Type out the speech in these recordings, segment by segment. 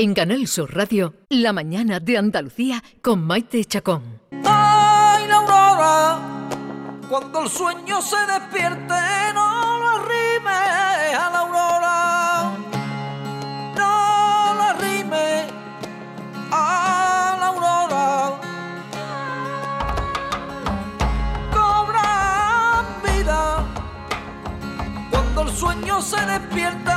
En Canal Sur Radio, La mañana de Andalucía con Maite Chacón. Ay, la aurora, cuando el sueño se despierte, no lo rime a la aurora. No lo rime a la aurora. Cobra vida cuando el sueño se despierta,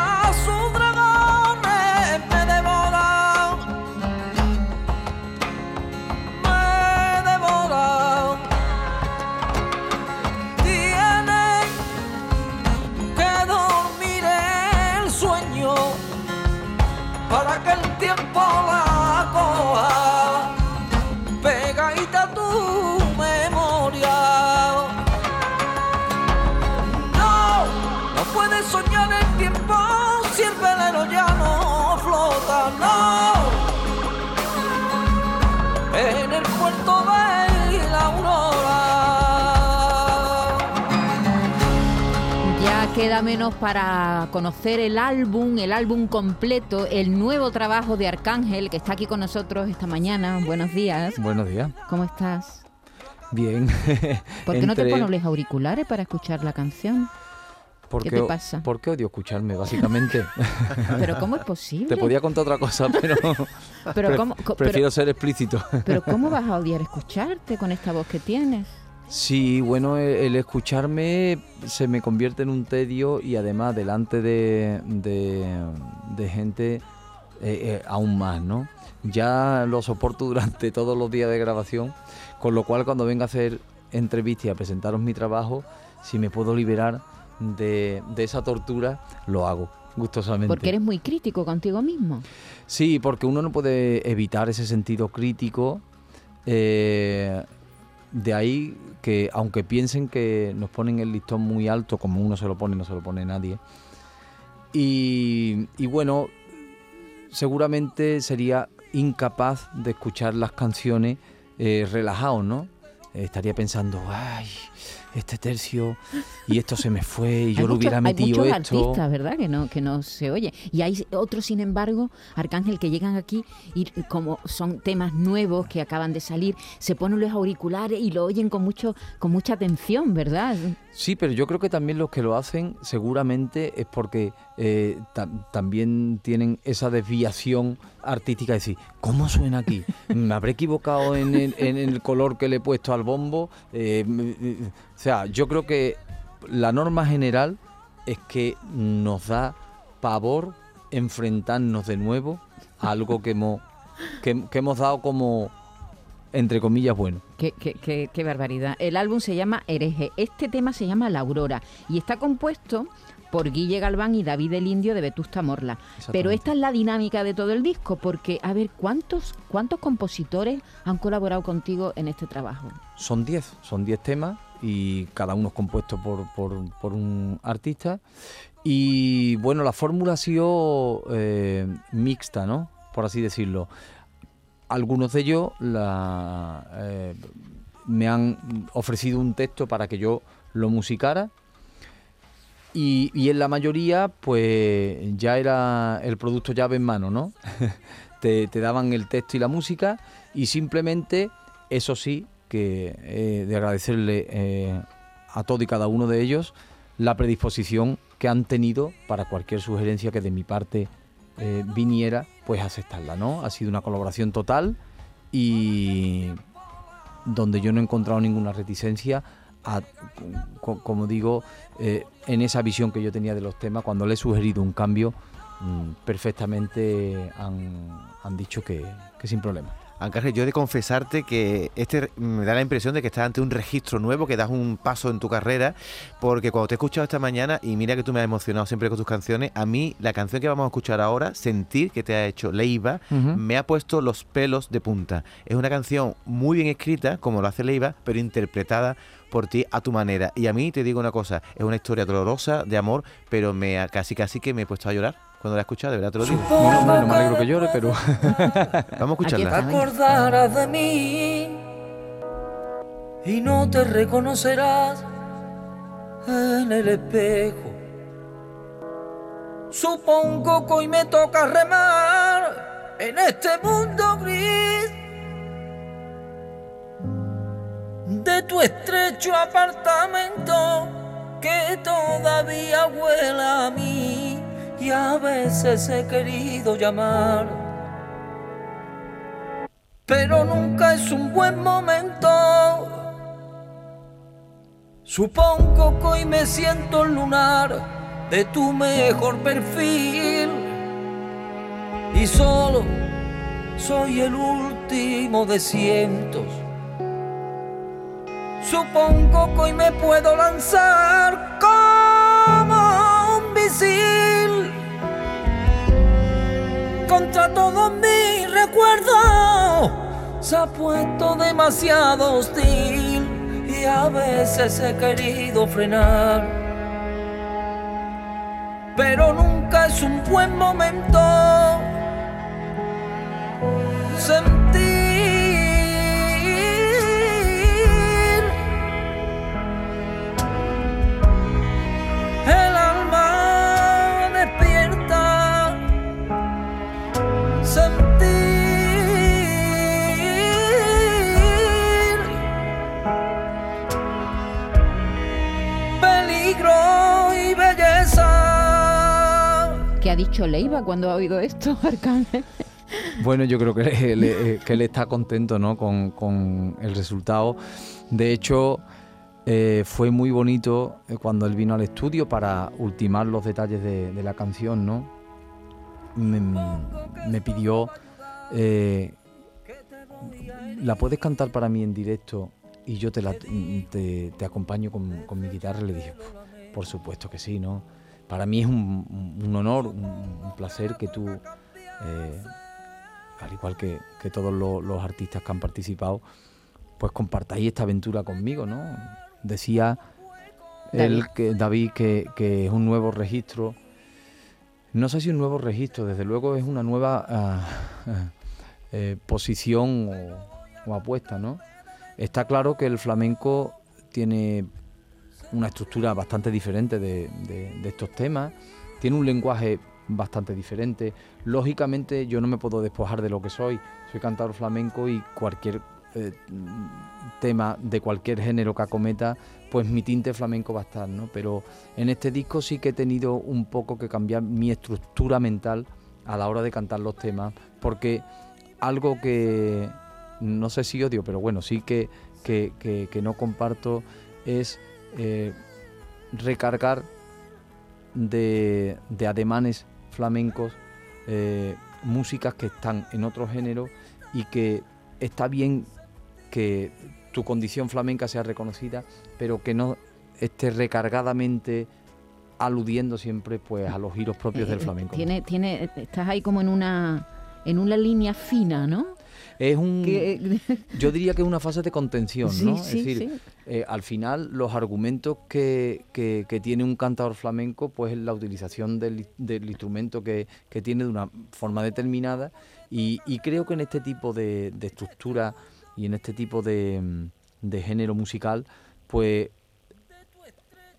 el puerto de la aurora. Ya queda menos para conocer el álbum, el álbum completo, el nuevo trabajo de Arcángel que está aquí con nosotros esta mañana. Buenos días. Buenos días. ¿Cómo estás? Bien. ¿Por qué no te pones los auriculares para escuchar la canción? ¿Por ¿Qué te pasa? ¿Por qué odio escucharme, básicamente? Pero ¿cómo es posible? Te podía contar otra cosa, pero, Pero pre- ¿cómo, prefiero pero, ser explícito. pero ¿cómo vas a odiar escucharte con esta voz que tienes? Sí, bueno, e- el escucharme se me convierte en un tedio y además delante de, de- de gente eh, eh, aún más, ¿no? Ya lo soporto durante todos los días de grabación, con lo cual cuando venga a hacer entrevistas y a presentaros mi trabajo, si me puedo liberar de, de esa tortura, lo hago gustosamente. Porque eres muy crítico contigo mismo. Sí, porque uno no puede evitar ese sentido crítico. eh, de ahí que, aunque piensen que nos ponen el listón muy alto, como uno se lo pone, no se lo pone nadie. Y, y bueno, seguramente sería incapaz de escuchar las canciones eh, relajado, ¿no? Estaría pensando, ay, este tercio y esto se me fue y yo lo hubiera metido hay muchos esto. artistas, ¿verdad? Que no, que no se oye. Y hay otros, sin embargo, Arcángel, que llegan aquí y como son temas nuevos que acaban de salir, se ponen los auriculares y lo oyen con mucho, con mucha atención, ¿verdad? Sí, pero yo creo que también los que lo hacen seguramente es porque eh, ta- también tienen esa desviación artística de decir, ¿cómo suena aquí? ¿Me habré equivocado en el, en el color que le he puesto al bombo? Eh, eh, sea, yo creo que la norma general es que nos da pavor enfrentarnos de nuevo a algo que hemos, que, que hemos dado como, entre comillas, bueno. Qué, qué- qué- qué barbaridad. El álbum se llama Hereje. Este tema se llama La Aurora y está compuesto por Guille Galván y David el Indio de Vetusta Morla. Pero esta es la dinámica de todo el disco, porque, a ver, ¿cuántos, cuántos compositores han colaborado contigo en este trabajo? Son 10, son 10 temas y cada uno es compuesto por, por- un artista. Y bueno, la fórmula ha sido eh, mixta, ¿no? Por así decirlo. Algunos de ellos eh, me han ofrecido un texto para que yo lo musicara. Y, y en la mayoría, pues ya era el producto llave en mano, ¿no? te, te daban el texto y la música y simplemente, eso sí, que eh, de agradecerle eh, a todo y cada uno de ellos la predisposición que han tenido para cualquier sugerencia que de mi parte eh, viniera, pues aceptarla, ¿no? Ha sido una colaboración total y donde yo no he encontrado ninguna reticencia a, co- como digo, en esa visión que yo tenía de los temas, cuando le he sugerido un cambio, mm, perfectamente han, han dicho que, que sin problema. Ángel, yo he de confesarte que este me da la impresión de que estás ante un registro nuevo, que das un paso en tu carrera, porque cuando te he escuchado esta mañana, y mira que tú me has emocionado siempre con tus canciones, a mí la canción que vamos a escuchar ahora, Sentir, que te ha hecho Leiva, me ha puesto los pelos de punta. Es una canción muy bien escrita, como lo hace Leiva, pero interpretada por ti a tu manera. Y a mí te digo una cosa, es una historia dolorosa de amor, pero me casi casi que me he puesto a llorar cuando la he escuchado, de verdad te lo digo. No, hombre, no me alegro que llore, pero Vamos a escucharla. está. Te acordarás de mí y no te reconocerás en el espejo. Supongo que hoy me toca remar en este mundo gris de tu estrecho apartamento que todavía huele a mí y a veces he querido llamar. Pero nunca es un buen momento. Supongo que hoy me siento lunar de tu mejor perfil y solo soy el último de cientos. Supongo que hoy me puedo lanzar como un misil contra todos mis recuerdos. Se ha puesto demasiado hostil y a veces he querido frenar. Pero nunca es un buen momento ha dicho Leiva cuando ha oído esto, Arcángel? Bueno, yo creo le- que él está contento ¿no? con, el resultado. De hecho, eh, fue muy bonito eh, cuando él vino al estudio para ultimar los detalles de, la canción, ¿no? Me, pidió, eh, ¿la puedes cantar para mí en directo? Y yo te, la, te, acompaño con, con mi guitarra. Le dije, por supuesto que sí, ¿no? Para mí es un, un honor, un, un placer que tú... eh, al igual que, que todos lo- los, artistas que han participado, pues compartáis esta aventura conmigo, ¿no? Decía él, que, David, que, que es un nuevo registro. No sé si un nuevo registro, desde luego es una nueva ah, eh, posición o, o apuesta, ¿no? Está claro que el flamenco tiene una estructura bastante diferente de, estos temas, tiene un lenguaje bastante diferente. Lógicamente yo no me puedo despojar de lo que soy, soy cantador flamenco y cualquier eh, tema de cualquier género que acometa, pues mi tinte flamenco va a estar, ¿no? Pero en este disco sí que he tenido un poco que cambiar mi estructura mental a la hora de cantar los temas, porque algo que no sé si odio, pero bueno, sí que, que- que no comparto es eh, recargar de, de ademanes flamencos, eh, músicas que están en otro género y que está bien que tu condición flamenca sea reconocida, pero que no esté recargadamente aludiendo siempre pues a los giros propios del Eh, flamenco. Tiene, tiene, estás ahí como en una, en una línea fina, ¿no? Es un Que- yo diría que es una fase de contención, ¿no? sí, es decir, sí. eh, al final los argumentos que, que- que tiene un cantador flamenco, pues es la utilización del, del instrumento que, que tiene de una forma determinada y, y creo que en este tipo de, de estructura y en este tipo de, de género musical, pues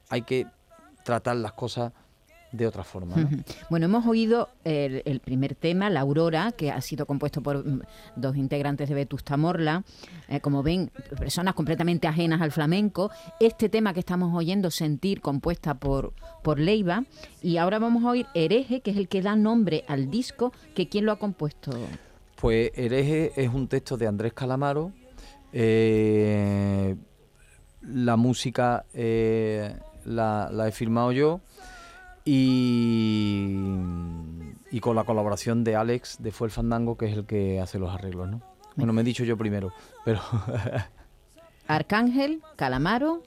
hay que tratar las cosas de otra forma. Bueno, hemos oído el, el primer tema, La Aurora, que ha sido compuesto por mm, dos integrantes de Vetusta Morla, eh, como ven, personas completamente ajenas al flamenco. Este tema que estamos oyendo, Sentir, compuesta por, por Leiva. Y ahora vamos a oír Hereje, que es el que da nombre al disco, que ¿quién lo ha compuesto? Pues Hereje es un texto de Andrés Calamaro. eh, la música eh, la, la he firmado yo. Y, y con la colaboración de Alex de Fue el Fandango, que es el que hace los arreglos, ¿no? Bueno, me he dicho yo primero, pero. Arcángel, Calamaro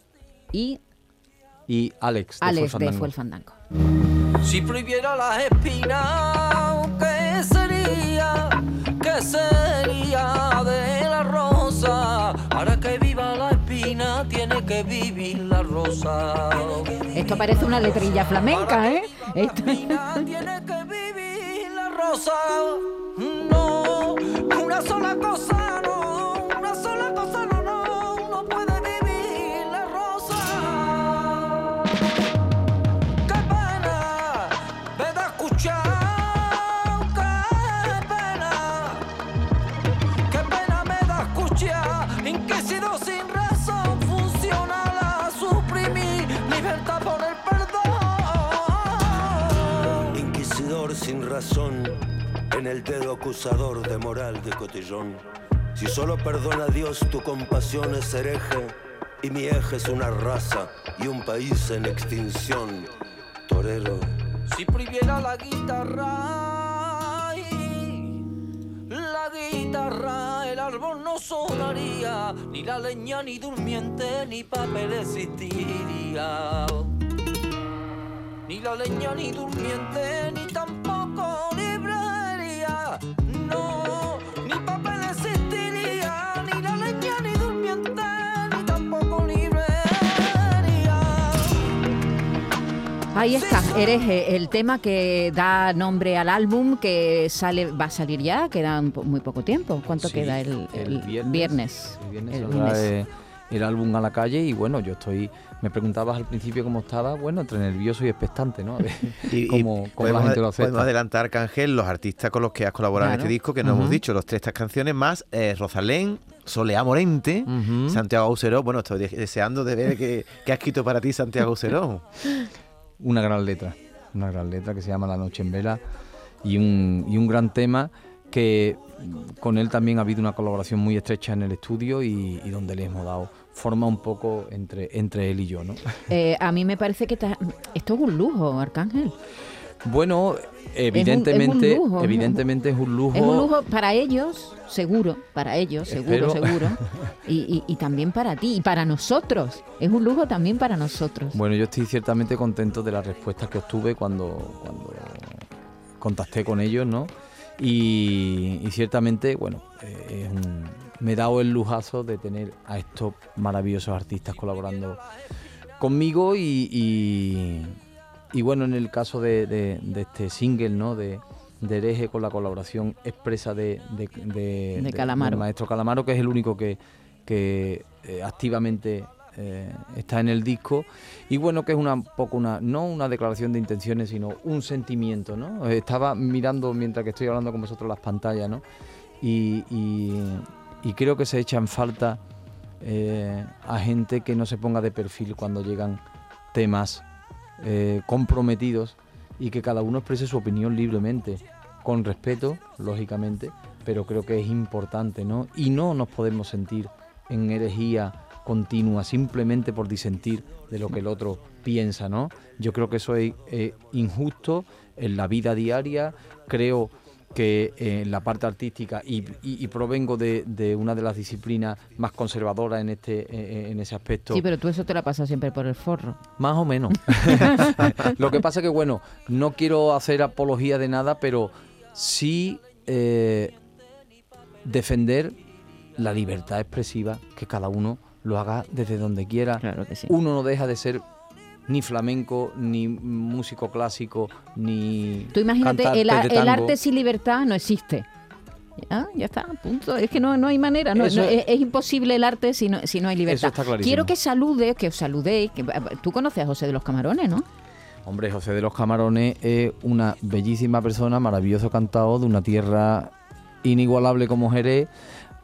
y y Alex de Alex Fue de el Fue el Fandango. Fandango. Si prohibiera las espinas, ¿qué sería? ¿Qué sería que vivir la rosa. Esto parece una letrilla flamenca, ¿eh? Esto- tiene que vivir la rosa. No, una sola cosa no, en el dedo acusador de moral de cotillón. Si solo perdona a Dios, tu compasión es hereje, y mi eje es una raza y un país en extinción. Torero, Si prohibiera la guitarra, la guitarra, el árbol no sonaría, ni la leña, ni durmiente, ni papel existiría. Ni la leña, ni durmiente, ni Ahí está, Hereje, el tema que da nombre al álbum que sale va a salir ya, queda muy poco tiempo. ¿Cuánto Sí, queda el, el viernes? El viernes El saldrá, lunes. eh, el álbum a la calle y bueno, yo estoy... Me preguntabas al principio cómo estaba, bueno, entre nervioso y expectante, ¿no? A ver Y, y cómo, cómo la podemos, gente lo podemos acepta. adelantar, Arcángel, los artistas con los que has colaborado en Claro. este disco, que no hemos Ujú. dicho, los tres estas canciones más, eh, Rosalén, Soleá Morente, Ujú. Santiago Auseró. Bueno, estoy de- deseando de ver qué qué ha escrito para ti Santiago Auseró. Una gran letra, una gran letra que se llama La Noche en Vela y un, y un gran tema que con él también ha habido una colaboración muy estrecha en el estudio y, y donde le hemos dado forma un poco entre, entre él y yo, ¿no? Eh, a mí me parece que ta- esto es un lujo, Arcángel. Bueno, evidentemente, es un lujo, evidentemente es un lujo. Es un lujo para ellos, seguro, para ellos, seguro, Espero. seguro. Y, y- y también para ti y para nosotros. Es un lujo también para nosotros. Bueno, yo estoy ciertamente contento de las respuestas que obtuve cuando, cuando contacté con ellos, ¿no? Y, y ciertamente, bueno, eh, es un- me he dado el lujazo de tener a estos maravillosos artistas colaborando conmigo y, y- y bueno, en el caso de, de- de este single, ¿no? De, de Hereje con la colaboración expresa de, de, Calamaro. maestro Calamaro, que es el único que, que eh, activamente eh, está en el disco. Y bueno, que es una un poco una, no una declaración de intenciones, sino un sentimiento, ¿no? Estaba mirando mientras que estoy hablando con vosotros las pantallas, ¿no? Y, y- y creo que se echan falta eh, a gente que no se ponga de perfil cuando llegan temas eh, comprometidos y que cada uno exprese su opinión libremente, con respeto, lógicamente, pero creo que es importante, ¿no? Y no nos podemos sentir en herejía continua simplemente por disentir de lo que el otro piensa, ¿no? Yo creo que eso es eh, injusto en la vida diaria, creo que eh, en la parte artística y, y- y provengo de, de una de las disciplinas más conservadoras en este eh, en ese aspecto Sí, pero tú eso te la pasas siempre por el forro. más o menos. Lo que pasa que, bueno, no quiero hacer apología de nada, pero sí eh, defender la libertad expresiva, que cada uno lo haga desde donde quiera. Claro que sí. Uno no deja de ser ni flamenco, ni músico clásico, ni Tú imagínate, el, arte sin libertad no existe. Ya, ya está, punto. Es que no, no hay manera, no, Eso- no, es, es imposible el arte si no, si no hay libertad. está clarísimo. Quiero que salude, que os saludéis. Que, tú conoces a José de los Camarones, ¿no? Hombre, José de los Camarones es una bellísima persona, maravilloso cantado de una tierra inigualable como Jerez,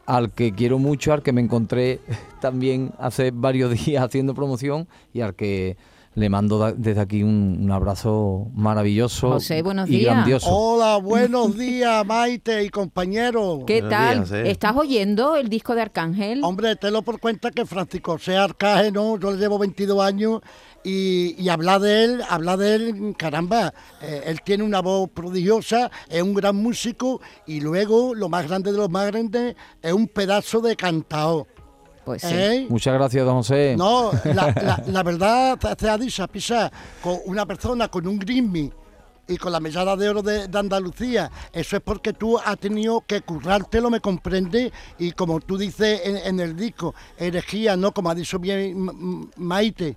al que quiero mucho, al que me encontré también hace varios días haciendo promoción y al que le mando desde aquí un, un abrazo maravilloso José, buenos y días. grandioso. Hola, buenos días, Maite y compañeros. ¿Qué Buenos tal? días, José. ¿Estás oyendo el disco de Arcángel? Hombre, te lo por cuenta que Francisco sea Arcágeno, yo le llevo 22 años y, y hablar de él, hablar de él, caramba, eh, él tiene una voz prodigiosa, es un gran músico y luego, lo más grande de los más grandes, es un pedazo de cantao. Pues sí. ¿eh? Muchas gracias, don José. No, la, la- la verdad, te ha dicho, pisa, con una persona con un Grimmy y con la medalla de oro de, de Andalucía, eso es porque tú has tenido que currártelo, me comprende, y como tú dices en, en el disco, herejía, ¿no? Como ha dicho bien Maite.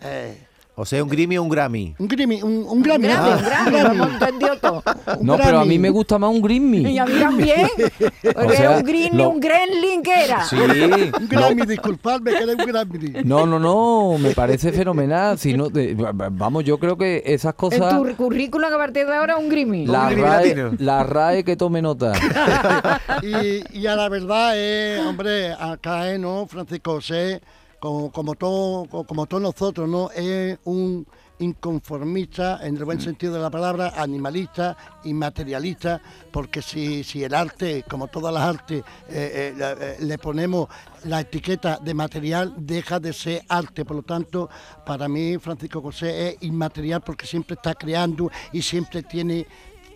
eh, O sea, un Grammy o un Grammy. un Grimmy, un, un Grammy. Ah, un un Grammy. entendido todo. Un no, pero a mí Grammy. me gusta más un Grimmy. Y a mí también. Porque O sea, era un green lo- un gremlin que era. Sí. Un Grammy, disculpadme que era un Grammy. No, no, no, me parece fenomenal. Si no, de- vamos, yo creo que esas En cosas... tu currículum a partir de ahora un grimy. La Grimmy RAE, la RAE que tome nota. y, y a la verdad es, hombre, acá es, ¿no? Francisco José, como, como, todo, como, todos nosotros, ¿no? Es un inconformista, en el buen sentido de la palabra, animalista y materialista, porque si, si el arte, como todas las artes, eh, eh, eh, le ponemos la etiqueta de material, deja de ser arte. Por lo tanto, para mí Francisco José es inmaterial porque siempre está creando y siempre tiene...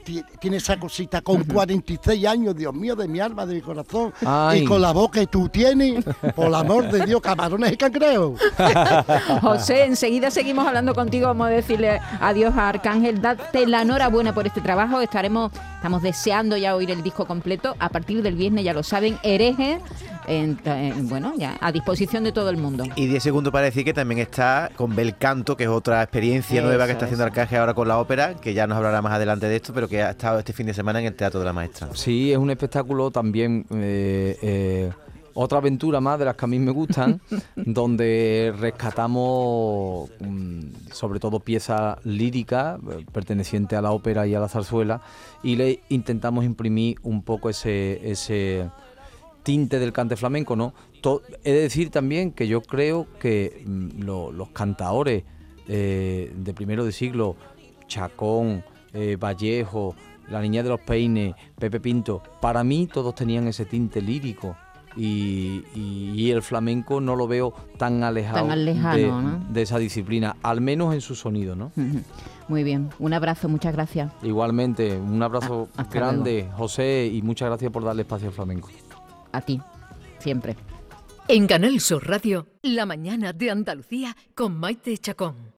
ti- Tiene esa cosita con 46 años, Dios mío, de mi alma, de mi corazón, Ay. y con la voz que tú tienes, por el amor de Dios, camarones y cangrejos. José, enseguida seguimos hablando contigo. Vamos a decirle adiós a Arcángel. Date la enhorabuena por este trabajo. Estaremos, estamos deseando ya oír el disco completo. A partir del viernes, ya lo saben, hereje. En- en- bueno, ya a disposición de todo el mundo. Y 10 segundos para decir que también está con Bel Canto, que es otra experiencia Eso, nueva que está haciendo. Arcángel ahora con la ópera, que ya nos hablará más adelante de esto, pero que ha estado este fin de semana en el Teatro de la Maestra. Sí, es un espectáculo también, eh, eh, otra aventura más de las que a mí me gustan, donde rescatamos mm, sobre todo piezas líricas eh, pertenecientes a la ópera y a la zarzuela y le intentamos imprimir un poco ese, ese tinte del cante flamenco, ¿no? To- he de decir también que yo creo que mm, lo- los cantaores eh, de primero de siglo, Chacón, eh, Vallejo, La Niña de los Peines, Pepe Pinto, para mí todos tenían ese tinte lírico. Y, y- y el flamenco no lo veo tan alejado Tan de, ¿no? de esa disciplina, al menos en su sonido, ¿no? Muy bien. Un abrazo, muchas gracias. Igualmente, un abrazo Ah, grande, José, y muchas gracias por darle espacio al flamenco. A ti, siempre. En Canal Sur Radio, La mañana de Andalucía con Maite Chacón.